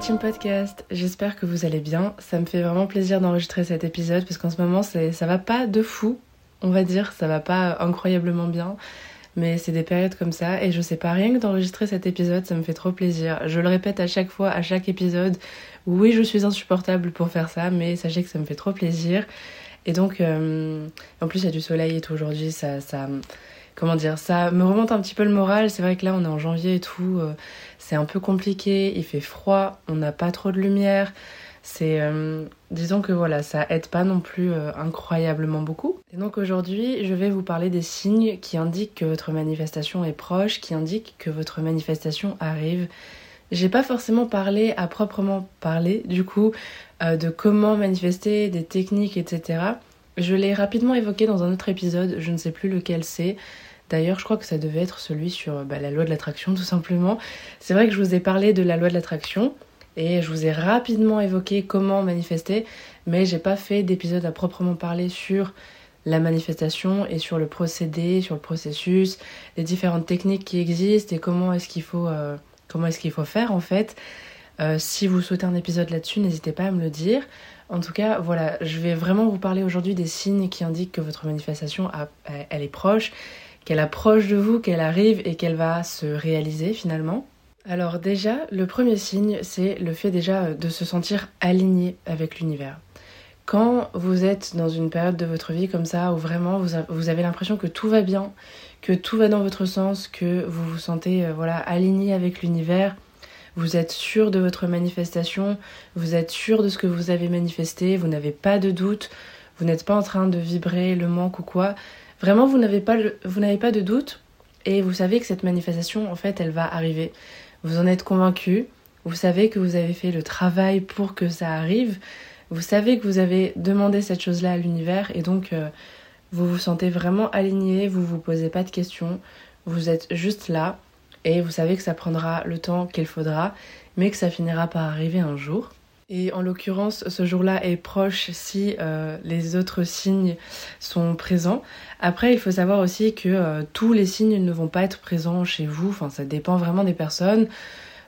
Team podcast, j'espère que vous allez bien. Ça me fait vraiment plaisir d'enregistrer cet épisode parce qu'en ce moment ça va pas de fou, on va dire, ça va pas incroyablement bien. Mais c'est des périodes comme ça et je sais pas rien que d'enregistrer cet épisode, ça me fait trop plaisir. Je le répète à chaque fois, à chaque épisode. Oui, je suis insupportable pour faire ça, mais sachez que ça me fait trop plaisir. Et donc, euh, en plus, il y a du soleil et tout aujourd'hui, ça, ça, comment dire, ça me remonte un petit peu le moral. C'est vrai que là, on est en janvier et tout, euh, c'est un peu compliqué, il fait froid, on n'a pas trop de lumière. C'est, euh, disons que voilà, ça aide pas non plus euh, incroyablement beaucoup. Et donc aujourd'hui, je vais vous parler des signes qui indiquent que votre manifestation est proche, qui indiquent que votre manifestation arrive. J'ai pas forcément parlé à proprement parler, du coup, de comment manifester, des techniques, etc. Je l'ai rapidement évoqué dans un autre épisode, je ne sais plus lequel c'est. D'ailleurs, je crois que ça devait être celui sur bah, la loi de l'attraction, tout simplement. C'est vrai que je vous ai parlé de la loi de l'attraction et je vous ai rapidement évoqué comment manifester, mais j'ai pas fait d'épisode à proprement parler sur la manifestation et sur le procédé, sur le processus, les différentes techniques qui existent et comment est-ce qu'il faut, euh, est-ce qu'il faut faire en fait. Euh, si vous souhaitez un épisode là-dessus, n'hésitez pas à me le dire. En tout cas, voilà, je vais vraiment vous parler aujourd'hui des signes qui indiquent que votre manifestation elle est proche qu'elle approche de vous, qu'elle arrive et qu'elle va se réaliser finalement. Alors déjà, le premier signe, c'est le fait déjà de se sentir aligné avec l'univers. Quand vous êtes dans une période de votre vie comme ça, où vraiment vous avez l'impression que tout va bien, que tout va dans votre sens, que vous vous sentez euh, voilà aligné avec l'univers, vous êtes sûr de votre manifestation, vous êtes sûr de ce que vous avez manifesté, vous n'avez pas de doute, vous n'êtes pas en train de vibrer le manque ou quoi, Vraiment, vous n'avez pas, vous n'avez pas de doute. Et vous savez que cette manifestation, en fait, elle va arriver. Vous en êtes convaincu, vous savez que vous avez fait le travail pour que ça arrive, vous savez que vous avez demandé cette chose-là à l'univers. Et donc euh, vous vous sentez vraiment aligné, vous vous posez pas de questions, vous êtes juste là. Et vous savez que ça prendra le temps qu'il faudra, mais que ça finira par arriver un jour. Et en l'occurrence, ce jour-là est proche si euh, les autres signes sont présents. Après, il faut savoir aussi que euh, tous les signes ne vont pas être présents chez vous. Enfin, ça dépend vraiment des personnes.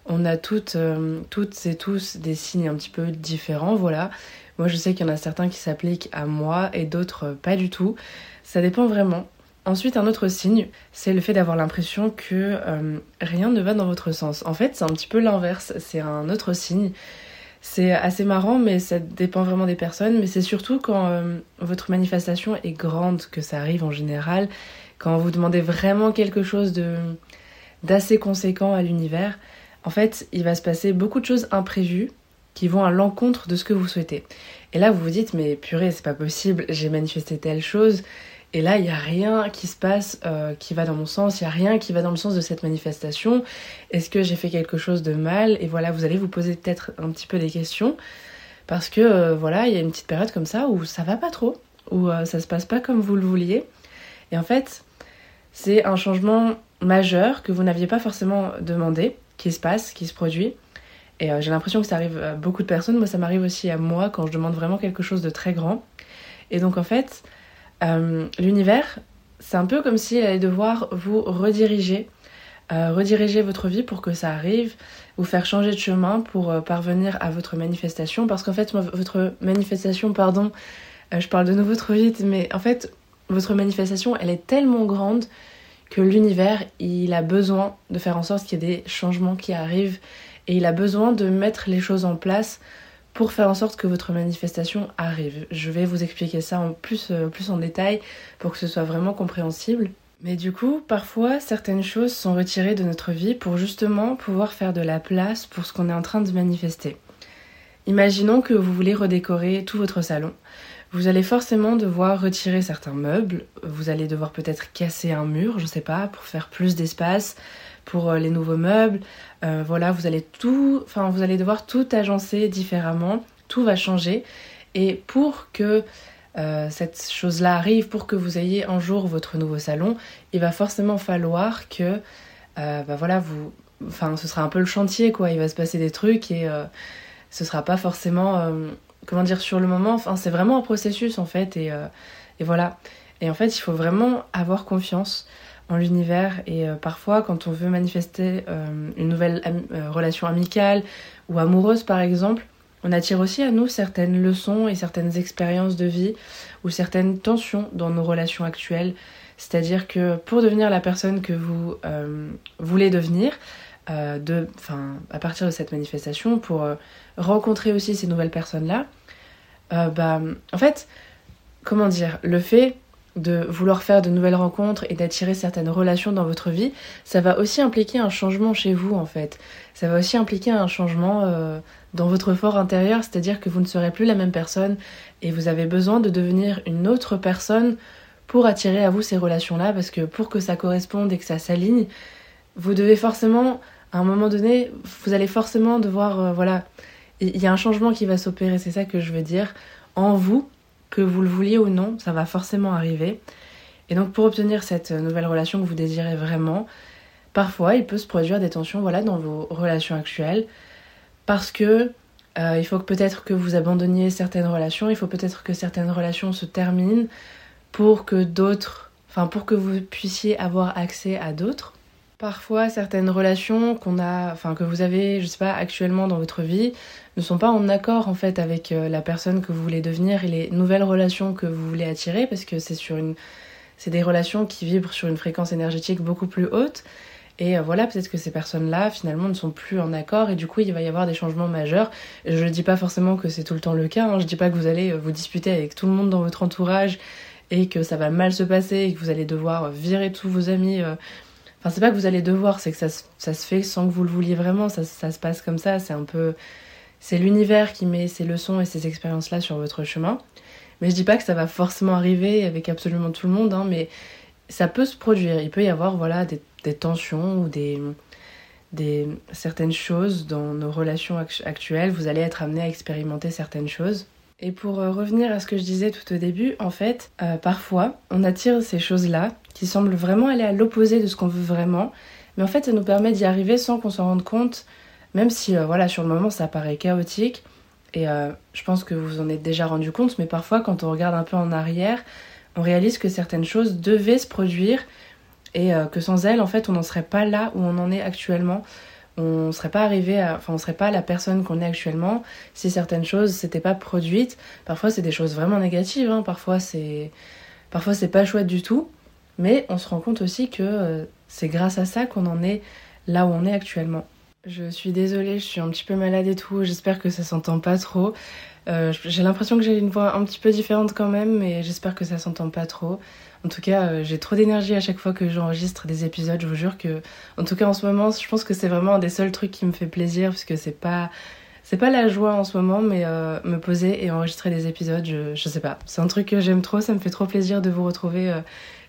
On a toutes, euh, toutes et tous des signes un petit peu différents, voilà. Moi, je sais qu'il y en a certains qui s'appliquent à moi et d'autres pas du tout. Ça dépend vraiment. Ensuite, un autre signe, c'est le fait d'avoir l'impression que rien ne va dans votre sens. En fait, c'est un petit peu l'inverse. C'est un autre signe c'est assez marrant, mais ça dépend vraiment des personnes. Mais c'est surtout quand euh, votre manifestation est grande que ça arrive en général. Quand vous demandez vraiment quelque chose de d'assez conséquent à l'univers, en fait, il va se passer beaucoup de choses imprévues qui vont à l'encontre de ce que vous souhaitez. Et là, vous vous dites, mais purée, c'est pas possible, j'ai manifesté telle chose, et là, il n'y a rien qui se passe euh, qui va dans mon sens, il n'y a rien qui va dans le sens de cette manifestation. Est-ce que j'ai fait quelque chose de mal? Et voilà, vous allez vous poser peut-être un petit peu des questions. Parce que euh, voilà, il y a une petite période comme ça où ça va pas trop, où euh, ça se passe pas comme vous le vouliez. Et en fait, c'est un changement majeur que vous n'aviez pas forcément demandé, qui se passe, qui se produit. Et j'ai l'impression que ça arrive à beaucoup de personnes. Moi, ça m'arrive aussi à moi quand je demande vraiment quelque chose de très grand. Et donc, en fait, euh, l'univers, c'est un peu comme s'il allait devoir vous rediriger, euh, rediriger votre vie pour que ça arrive, vous faire changer de chemin pour euh, parvenir à votre manifestation. Parce qu'en fait, votre manifestation, pardon, je parle de nouveau trop vite, mais en fait, votre manifestation, elle est tellement grande que l'univers, il a besoin de faire en sorte qu'il y ait des changements qui arrivent et il a besoin de mettre les choses en place pour faire en sorte que votre manifestation arrive. Je vais vous expliquer ça en plus, euh, plus en détail pour que ce soit vraiment compréhensible. Mais du coup, parfois, certaines choses sont retirées de notre vie pour justement pouvoir faire de la place pour ce qu'on est en train de manifester. Imaginons que vous voulez redécorer tout votre salon. Vous allez forcément devoir retirer certains meubles, vous allez devoir peut-être casser un mur, je sais pas, pour faire plus d'espace, pour euh, les nouveaux meubles. Euh, voilà, vous allez tout, vous allez devoir tout agencer différemment, tout va changer. Et pour que euh, cette chose-là arrive, pour que vous ayez un jour votre nouveau salon, il va forcément falloir que, bah voilà, vous, ce sera un peu le chantier quoi. Il va se passer des trucs et ce sera pas forcément, comment dire, sur le moment. Enfin c'est vraiment un processus en fait et, et voilà. Et en fait il faut vraiment avoir confiance l'univers et parfois quand on veut manifester une nouvelle relation amicale ou amoureuse par exemple, on attire aussi à nous certaines leçons et certaines expériences de vie ou certaines tensions dans nos relations actuelles. C'est-à-dire que pour devenir la personne que vous euh, voulez devenir, euh, de, à partir de cette manifestation, pour euh, rencontrer aussi ces nouvelles personnes-là, bah, en fait, comment dire, le fait de vouloir faire de nouvelles rencontres et d'attirer certaines relations dans votre vie, ça va aussi impliquer un changement chez vous en fait. Ça va aussi impliquer un changement dans votre fort intérieur, c'est-à-dire que vous ne serez plus la même personne et vous avez besoin de devenir une autre personne pour attirer à vous ces relations-là, parce que pour que ça corresponde et que ça s'aligne, vous devez forcément, à un moment donné, vous allez forcément devoir, euh, voilà, il y a un changement qui va s'opérer, c'est ça que je veux dire, en vous, que vous le vouliez ou non, ça va forcément arriver. Et donc pour obtenir cette nouvelle relation que vous désirez vraiment, parfois il peut se produire des tensions voilà, dans vos relations actuelles, parce que euh, il faut peut-être que vous abandonniez certaines relations, il faut peut-être que certaines relations se terminent pour que d'autres, enfin pour que vous puissiez avoir accès à d'autres. Parfois, certaines relations qu'on a, enfin que vous avez, je sais pas, actuellement dans votre vie, ne sont pas en accord en fait avec euh, la personne que vous voulez devenir et les nouvelles relations que vous voulez attirer, parce que c'est sur une, c'est des relations qui vibrent sur une fréquence énergétique beaucoup plus haute. Et euh, voilà, peut-être que ces personnes-là, finalement, ne sont plus en accord et du coup, il va y avoir des changements majeurs. Je ne dis pas forcément que c'est tout le temps le cas. Hein. Je ne dis pas que vous allez euh, vous disputer avec tout le monde dans votre entourage et que ça va mal se passer et que vous allez devoir virer tous vos amis. Enfin, c'est pas que vous allez devoir, c'est que ça, ça, se fait sans que vous le vouliez vraiment. Ça, ça se passe comme ça. C'est un peu. C'est l'univers qui met ses leçons et ses expériences-là sur votre chemin. Mais je dis pas que ça va forcément arriver avec absolument tout le monde, hein, mais ça peut se produire. Il peut y avoir voilà, des des tensions ou des, des, certaines choses dans nos relations actuelles, vous allez être amené à expérimenter certaines choses. Et pour euh, revenir à ce que je disais tout au début, en fait, euh, parfois, on attire ces choses-là qui semblent vraiment aller à l'opposé de ce qu'on veut vraiment, mais en fait, ça nous permet d'y arriver sans qu'on s'en rende compte, même si, euh, voilà, sur le moment, ça paraît chaotique. Et je pense que vous en êtes déjà rendu compte, mais parfois, quand on regarde un peu en arrière, on réalise que certaines choses devaient se produire et que sans elle, en fait, on n'en serait pas là où on en est actuellement. On serait pas arrivé à, enfin, on serait pas la personne qu'on est actuellement si certaines choses s'étaient pas produites. Parfois, c'est des choses vraiment négatives. Hein. Parfois, c'est, parfois, c'est pas chouette du tout. Mais on se rend compte aussi que euh, c'est grâce à ça qu'on en est là où on est actuellement. Je suis désolée, je suis un petit peu malade et tout. J'espère que ça s'entend pas trop. Euh, j'ai l'impression que j'ai une voix un petit peu différente quand même, mais j'espère que ça s'entend pas trop. En tout cas, euh, j'ai trop d'énergie à chaque fois que j'enregistre des épisodes. Je vous jure que, en tout cas en ce moment, je pense que c'est vraiment un des seuls trucs qui me fait plaisir, puisque c'est pas, c'est pas la joie en ce moment, mais euh, me poser et enregistrer des épisodes, je, je sais pas. C'est un truc que j'aime trop. Ça me fait trop plaisir de vous retrouver euh,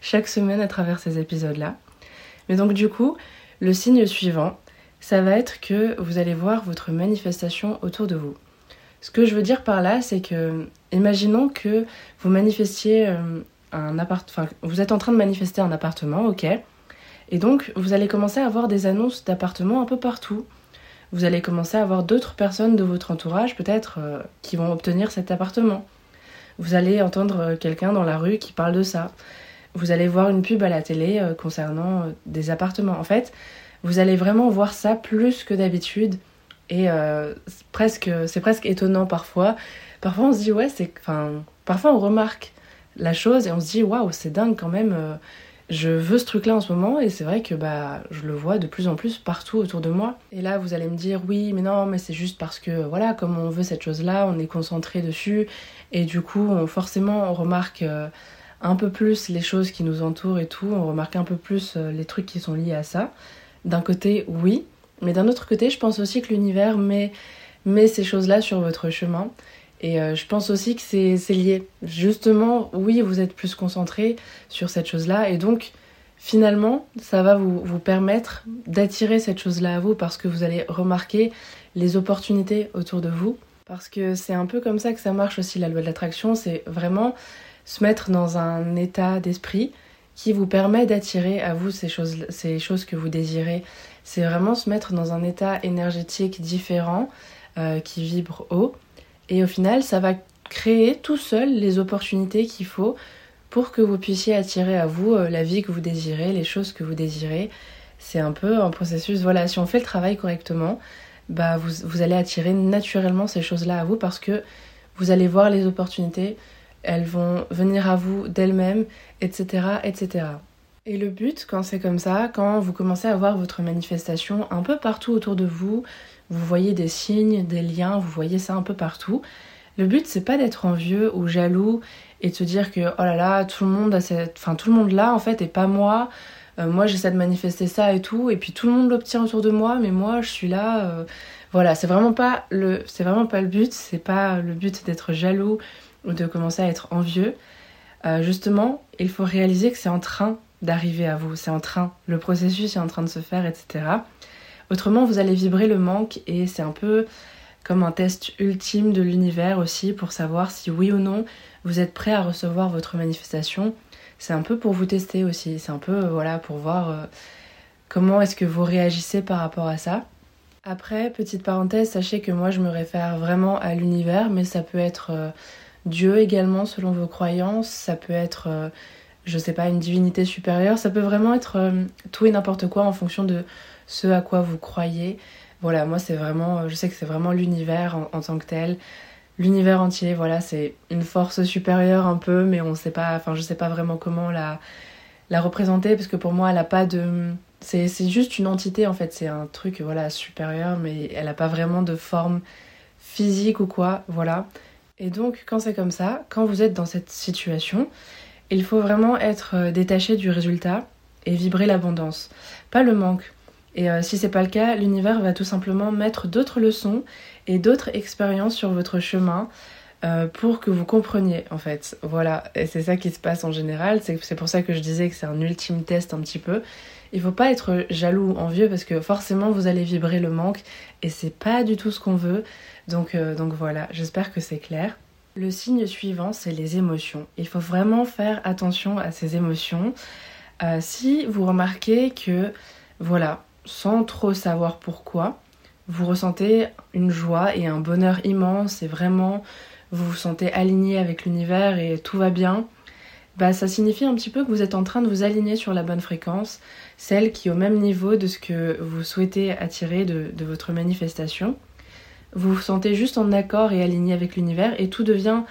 chaque semaine à travers ces épisodes-là. Mais donc du coup, le signe suivant, ça va être que vous allez voir votre manifestation autour de vous. Ce que je veux dire par là, c'est que, imaginons que vous manifestiez vous êtes en train de manifester un appartement, ok. Et donc, vous allez commencer à avoir des annonces d'appartements un peu partout. Vous allez commencer à avoir d'autres personnes de votre entourage, peut-être, euh, qui vont obtenir cet appartement. Vous allez entendre euh, quelqu'un dans la rue qui parle de ça. Vous allez voir une pub à la télé euh, concernant des appartements. En fait, vous allez vraiment voir ça plus que d'habitude. Et presque, c'est presque étonnant parfois. Parfois, on se dit, ouais, c'est. Enfin, parfois, on remarque la chose et on se dit waouh, c'est dingue quand même. Euh, je veux ce truc-là en ce moment et c'est vrai que bah je le vois de plus en plus partout autour de moi. Et là, vous allez me dire oui, mais non, mais c'est juste parce que voilà, comme on veut cette chose-là, on est concentré dessus et du coup, on, forcément, on remarque euh, un peu plus les choses qui nous entourent et tout, on remarque un peu plus euh, les trucs qui sont liés à ça. D'un côté, oui, mais d'un autre côté, je pense aussi que l'univers met, met ces choses-là sur votre chemin et euh, je pense aussi que c'est lié. Justement, oui, vous êtes plus concentré sur cette chose-là. Et donc, finalement, ça va vous, vous permettre d'attirer cette chose-là à vous parce que vous allez remarquer les opportunités autour de vous. Parce que c'est un peu comme ça que ça marche aussi la loi de l'attraction. C'est vraiment se mettre dans un état d'esprit qui vous permet d'attirer à vous ces choses, ces choses que vous désirez. C'est vraiment se mettre dans un état énergétique différent euh, qui vibre haut et au final, ça va créer tout seul les opportunités qu'il faut pour que vous puissiez attirer à vous euh, la vie que vous désirez, les choses que vous désirez. C'est un peu un processus, voilà, si on fait le travail correctement, bah vous, vous allez attirer naturellement ces choses-là à vous parce que vous allez voir les opportunités, elles vont venir à vous d'elles-mêmes, etc., etc. Et le but, quand c'est comme ça, quand vous commencez à voir votre manifestation un peu partout autour de vous, vous voyez des signes, des liens, vous voyez ça un peu partout. Le but, c'est pas d'être envieux ou jaloux et de se dire que oh là là, tout le monde a cette, enfin tout le monde là en fait et pas moi. Euh, moi, j'essaie de manifester ça et tout, et puis tout le monde l'obtient autour de moi, mais moi, je suis là. Euh, voilà, c'est vraiment pas le, c'est vraiment pas le but. C'est pas le but d'être jaloux ou de commencer à être envieux. Euh, justement, il faut réaliser que c'est en train d'arriver à vous, c'est en train, le processus est en train de se faire, etc. Autrement, vous allez vibrer le manque et c'est un peu comme un test ultime de l'univers aussi pour savoir si oui ou non vous êtes prêt à recevoir votre manifestation. C'est un peu pour vous tester aussi, c'est un peu euh, voilà pour voir euh, comment est-ce que vous réagissez par rapport à ça. Après, petite parenthèse, sachez que moi je me réfère vraiment à l'univers, mais ça peut être euh, Dieu également selon vos croyances, ça peut être je sais pas, une divinité supérieure. Ça peut vraiment être euh, tout et n'importe quoi en fonction de ce à quoi vous croyez. Voilà, moi c'est vraiment, je sais que c'est vraiment l'univers en, tant que tel. L'univers entier, voilà, c'est une force supérieure un peu, mais on sait pas, enfin je sais pas vraiment comment la, la représenter parce que pour moi elle a pas de. C'est juste une entité en fait, c'est un truc voilà supérieur, mais elle a pas vraiment de forme physique ou quoi, voilà. Et donc quand c'est comme ça, quand vous êtes dans cette situation, il faut vraiment être euh, détaché du résultat et vibrer l'abondance, pas le manque. Et euh, si c'est pas le cas, l'univers va tout simplement mettre d'autres leçons et d'autres expériences sur votre chemin euh, pour que vous compreniez en fait. Voilà, et c'est ça qui se passe en général. C'est pour ça que je disais que c'est un ultime test un petit peu. Il faut pas être jaloux ou envieux parce que forcément vous allez vibrer le manque et c'est pas du tout ce qu'on veut. Donc, donc voilà, j'espère que c'est clair. Le signe suivant, c'est les émotions. Il faut vraiment faire attention à ces émotions. Euh, si vous remarquez que, voilà, sans trop savoir pourquoi, vous ressentez une joie et un bonheur immense et vraiment vous vous sentez aligné avec l'univers et tout va bien, bah ça signifie un petit peu que vous êtes en train de vous aligner sur la bonne fréquence, celle qui est au même niveau de ce que vous souhaitez attirer de votre manifestation. Vous vous sentez juste en accord et aligné avec l'univers et tout devient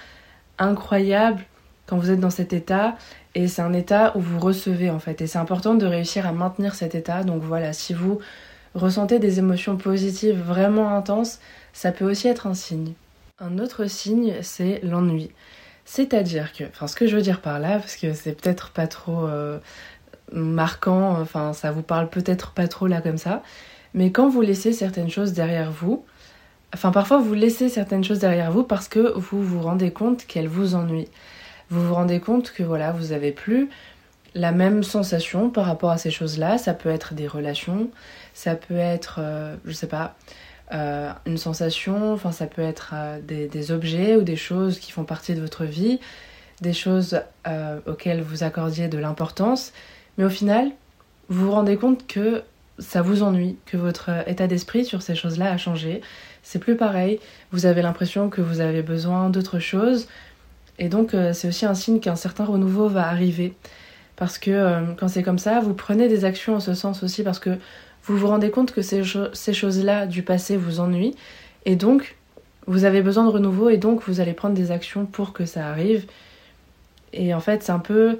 incroyable quand vous êtes dans cet état. Et c'est un état où vous recevez en fait. Et c'est important de réussir à maintenir cet état. Donc voilà si vous ressentez des émotions positives vraiment intenses ça peut aussi être un signe. Un autre signe c'est l'ennui. C'est-à-dire que enfin ce que je veux dire par là parce que c'est peut-être pas trop euh, marquant enfin ça vous parle peut-être pas trop là comme ça mais quand vous laissez certaines choses derrière vous Enfin, parfois, vous laissez certaines choses derrière vous parce que vous vous rendez compte qu'elles vous ennuient. Vous vous rendez compte que voilà, vous avez plus la même sensation par rapport à ces choses-là. Ça peut être des relations, ça peut être, euh, je sais pas, euh, une sensation, enfin, ça peut être euh, des, objets ou des choses qui font partie de votre vie, des choses auxquelles vous accordiez de l'importance. Mais au final, vous vous rendez compte que ça vous ennuie, que votre état d'esprit sur ces choses-là a changé c'est plus pareil. Vous avez l'impression que vous avez besoin d'autre chose. Et donc, euh, c'est aussi un signe qu'un certain renouveau va arriver. Parce que euh, quand c'est comme ça, vous prenez des actions en ce sens aussi parce que vous vous rendez compte que ces, choses-là du passé vous ennuient. Et donc, vous avez besoin de renouveau et donc vous allez prendre des actions pour que ça arrive. Et en fait, c'est un peu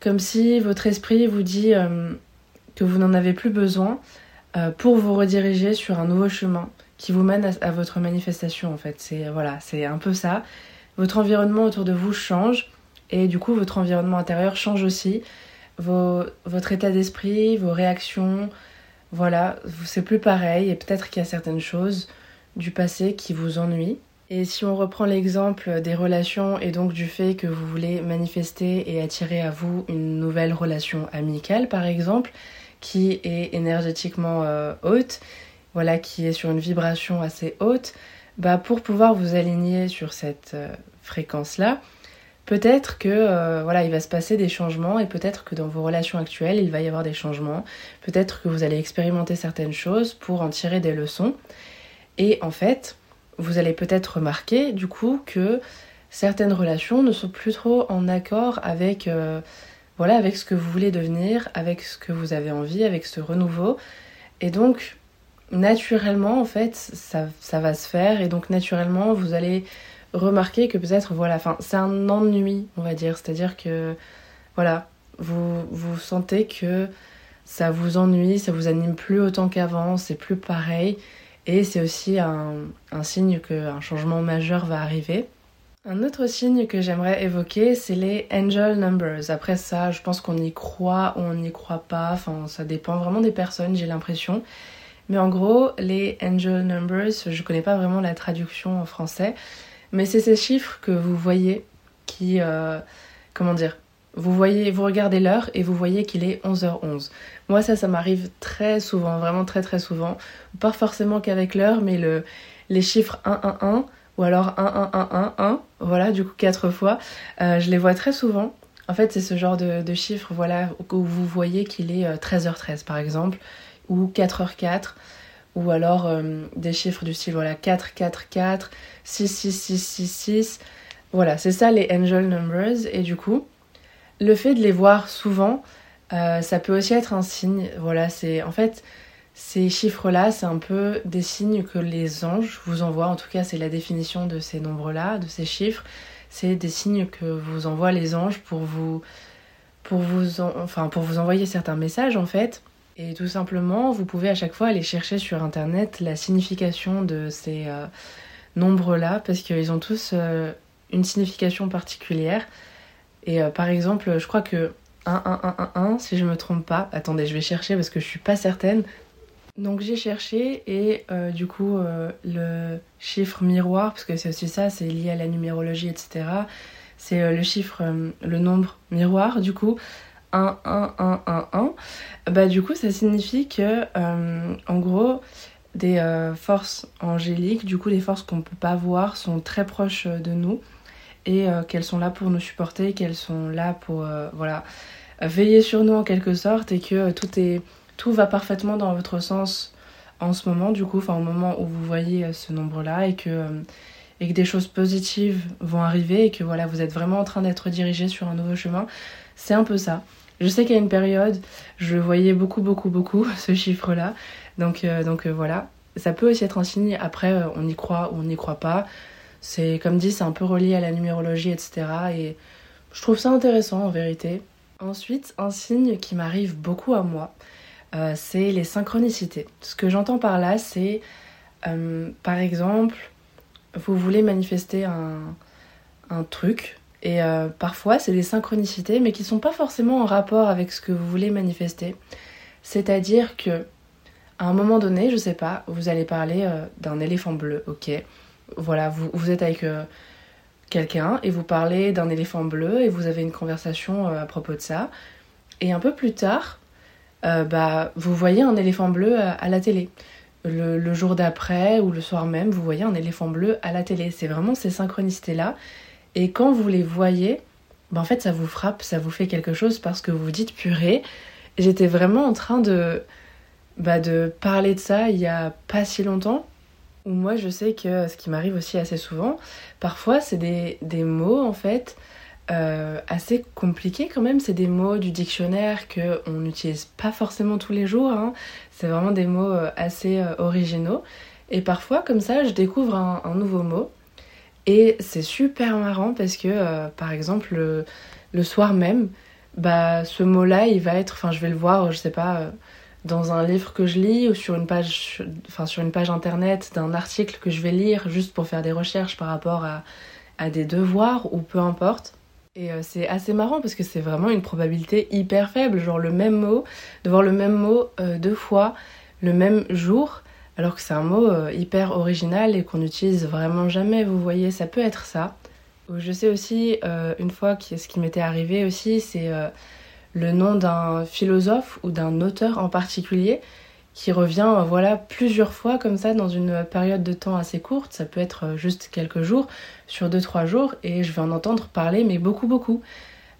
comme si votre esprit vous dit euh, que vous n'en avez plus besoin pour vous rediriger sur un nouveau chemin qui vous mène à, votre manifestation en fait. C'est voilà, c'est un peu ça. Votre environnement autour de vous change et du coup votre environnement intérieur change aussi. votre état d'esprit, vos réactions, voilà, c'est plus pareil et peut-être qu'il y a certaines choses du passé qui vous ennuient. Et si on reprend l'exemple des relations et donc du fait que vous voulez manifester et attirer à vous une nouvelle relation amicale par exemple, qui est énergétiquement euh, haute, voilà, qui est sur une vibration assez haute, bah pour pouvoir vous aligner sur cette euh, fréquence-là, peut-être que euh, voilà, il va se passer des changements et peut-être que dans vos relations actuelles, il va y avoir des changements. Peut-être que vous allez expérimenter certaines choses pour en tirer des leçons. Et en fait, vous allez peut-être remarquer du coup que certaines relations ne sont plus trop en accord avec, voilà, avec ce que vous voulez devenir, avec ce que vous avez envie, avec ce renouveau. Et donc, naturellement, en fait, ça, ça va se faire. Et donc, naturellement, vous allez remarquer que peut-être, voilà, enfin, c'est un ennui, on va dire. C'est-à-dire que, voilà, vous, vous sentez que ça vous ennuie, ça vous anime plus autant qu'avant, c'est plus pareil. Et c'est aussi un, signe qu'un changement majeur va arriver. Un autre signe que j'aimerais évoquer, c'est les angel numbers. Après ça, je pense qu'on y croit ou on n'y croit pas. Enfin, ça dépend vraiment des personnes, j'ai l'impression. Mais en gros, les angel numbers, je connais pas vraiment la traduction en français, mais c'est ces chiffres que vous voyez qui, euh, comment dire, vous voyez, vous regardez l'heure et vous voyez qu'il est 11h11. Moi, ça, ça m'arrive très souvent, vraiment très très souvent. Pas forcément qu'avec l'heure, mais le, les chiffres 111 ou alors 11111, voilà, du coup quatre fois. Euh, je les vois très souvent. En fait, c'est ce genre de, chiffres, voilà, où vous voyez qu'il est 13h13 euh, par exemple, ou 4h04, ou alors euh, des chiffres du style, voilà, 444, 66666. Voilà, c'est ça les angel numbers. Et du coup, le fait de les voir souvent, euh, ça peut aussi être un signe. Voilà, c'est en fait ces chiffres-là, c'est un peu des signes que les anges vous envoient. En tout cas, c'est la définition de ces nombres-là, de ces chiffres. C'est des signes que vous envoient les anges pour vous, pour vous, enfin, pour vous envoyer certains messages en fait. Et tout simplement, vous pouvez à chaque fois aller chercher sur internet la signification de ces euh, nombres-là parce qu'ils ont tous euh, une signification particulière. Et par exemple, je crois que 1, si je me trompe pas. Attendez, je vais chercher parce que je suis pas certaine. Donc j'ai cherché et euh, du coup euh, le chiffre miroir, parce que c'est aussi ça, c'est lié à la numérologie, etc. C'est euh, le chiffre, le nombre miroir, du coup, 1, 1, 1, 1, 1. Bah du coup ça signifie que en gros des forces angéliques, du coup les forces qu'on peut pas voir sont très proches de nous et euh, qu'elles sont là pour nous supporter, qu'elles sont là pour euh, voilà veiller sur nous en quelque sorte et que euh, tout est tout va parfaitement dans votre sens en ce moment du coup, enfin au moment où vous voyez ce nombre là et que et que des choses positives vont arriver et que voilà vous êtes vraiment en train d'être dirigé sur un nouveau chemin, c'est un peu ça. Je sais qu'à une période, je voyais beaucoup, beaucoup, beaucoup ce chiffre-là. Donc, donc voilà, ça peut aussi être un signe. Après, on y croit ou on n'y croit pas. C'est comme dit, c'est un peu relié à la numérologie, etc. Et je trouve ça intéressant en vérité. Ensuite, un signe qui m'arrive beaucoup à moi, euh, c'est les synchronicités. Ce que j'entends par là, c'est euh, par exemple, vous voulez manifester un, truc, et euh, parfois c'est des synchronicités, mais qui sont pas forcément en rapport avec ce que vous voulez manifester. C'est-à-dire que à un moment donné, je sais pas, vous allez parler d'un éléphant bleu, ok voilà, vous, vous êtes avec euh, quelqu'un et vous parlez d'un éléphant bleu et vous avez une conversation euh, à propos de ça. Et un peu plus tard, euh, bah, vous voyez un éléphant bleu à, la télé. Le, jour d'après ou le soir même, vous voyez un éléphant bleu à la télé. C'est vraiment ces synchronicités-là. Et quand vous les voyez, bah, en fait, ça vous frappe, ça vous fait quelque chose parce que vous vous dites purée. J'étais vraiment en train de, bah, de parler de ça il y a pas si longtemps ou moi je sais que ce qui m'arrive aussi assez souvent, parfois c'est des, des, mots en fait euh, assez compliqués quand même. C'est des mots du dictionnaire qu'on n'utilise pas forcément tous les jours. Hein. C'est vraiment des mots euh, assez euh, originaux. Et parfois comme ça je découvre un, nouveau mot. Et c'est super marrant parce que par exemple le, le, soir même, bah ce mot là il va être, enfin je vais le voir, je sais pas dans un livre que je lis ou sur une page, enfin sur une page internet d'un article que je vais lire juste pour faire des recherches par rapport à, des devoirs ou peu importe. Et euh, c'est assez marrant parce que c'est vraiment une probabilité hyper faible, genre le même mot, de voir le même mot euh, deux fois le même jour, alors que c'est un mot euh, hyper original et qu'on n'utilise vraiment jamais, vous voyez, ça peut être ça. Je sais aussi, une fois, ce qui m'était arrivé aussi, c'est le nom d'un philosophe ou d'un auteur en particulier qui revient voilà plusieurs fois comme ça dans une période de temps assez courte, ça peut être juste quelques jours, sur deux trois jours et je vais en entendre parler mais beaucoup beaucoup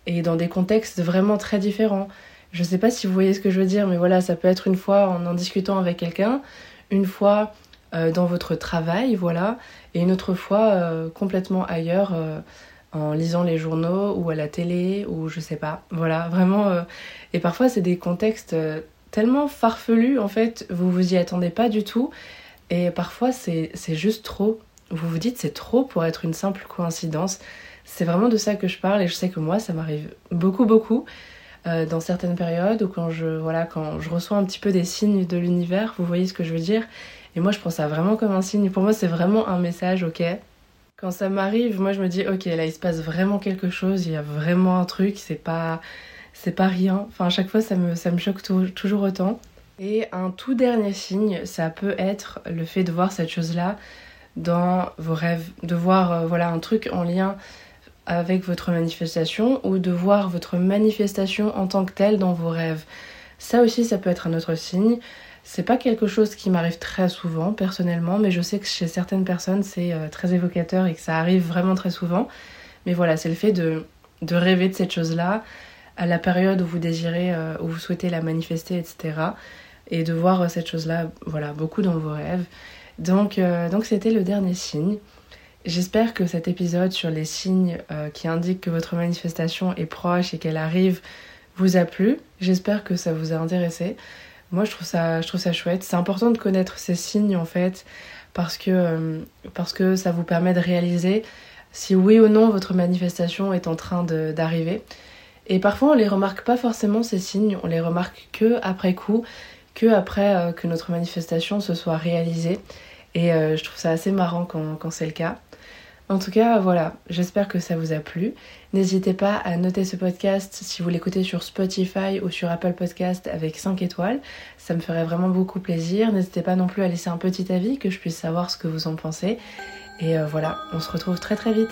et dans des contextes vraiment très différents. Je sais pas si vous voyez ce que je veux dire mais voilà, ça peut être une fois en en discutant avec quelqu'un, une fois dans votre travail, voilà, et une autre fois complètement ailleurs en lisant les journaux ou à la télé ou je sais pas. Voilà, vraiment. et parfois, c'est des contextes tellement farfelus, en fait, vous vous y attendez pas du tout. Et parfois, c'est juste trop. Vous vous dites, c'est trop pour être une simple coïncidence. C'est vraiment de ça que je parle et je sais que moi, ça m'arrive beaucoup, beaucoup. Euh, dans certaines périodes ou quand je, voilà, quand je reçois un petit peu des signes de l'univers, vous voyez ce que je veux dire Et moi, je prends ça vraiment comme un signe. Pour moi, c'est vraiment un message, ok Quand ça m'arrive, moi, je me dis, ok, là, il se passe vraiment quelque chose, il y a vraiment un truc, c'est pas, c'est pas rien. Enfin, à chaque fois, ça me, ça me choque toujours autant. Et un tout dernier signe, ça peut être le fait de voir cette chose-là dans vos rêves, de voir euh, voilà un truc en lien avec votre manifestation ou de voir votre manifestation en tant que telle dans vos rêves. Ça aussi, ça peut être un autre signe. C'est pas quelque chose qui m'arrive très souvent personnellement, mais je sais que chez certaines personnes c'est euh, très évocateur et que ça arrive vraiment très souvent. Mais voilà, c'est le fait de, de rêver de cette chose-là à la période où vous désirez, euh, où vous souhaitez la manifester, etc. Et de voir cette chose-là, voilà, beaucoup dans vos rêves. Donc, euh, donc c'était le dernier signe. J'espère que cet épisode sur les signes euh, qui indiquent que votre manifestation est proche et qu'elle arrive vous a plu. J'espère que ça vous a intéressé. Moi, je trouve ça, je trouve ça chouette. C'est important de connaître ces signes en fait parce que, euh, parce que ça vous permet de réaliser si oui ou non votre manifestation est en train d'arriver. Et parfois, on les remarque pas forcément ces signes, on les remarque que après coup, que après euh, que notre manifestation se soit réalisée. Et je trouve ça assez marrant quand, quand c'est le cas. En tout cas, voilà, j'espère que ça vous a plu. N'hésitez pas à noter ce podcast si vous l'écoutez sur Spotify ou sur Apple Podcast avec 5 étoiles. Ça me ferait vraiment beaucoup plaisir. N'hésitez pas non plus à laisser un petit avis que je puisse savoir ce que vous en pensez. Et euh, voilà, on se retrouve très très vite.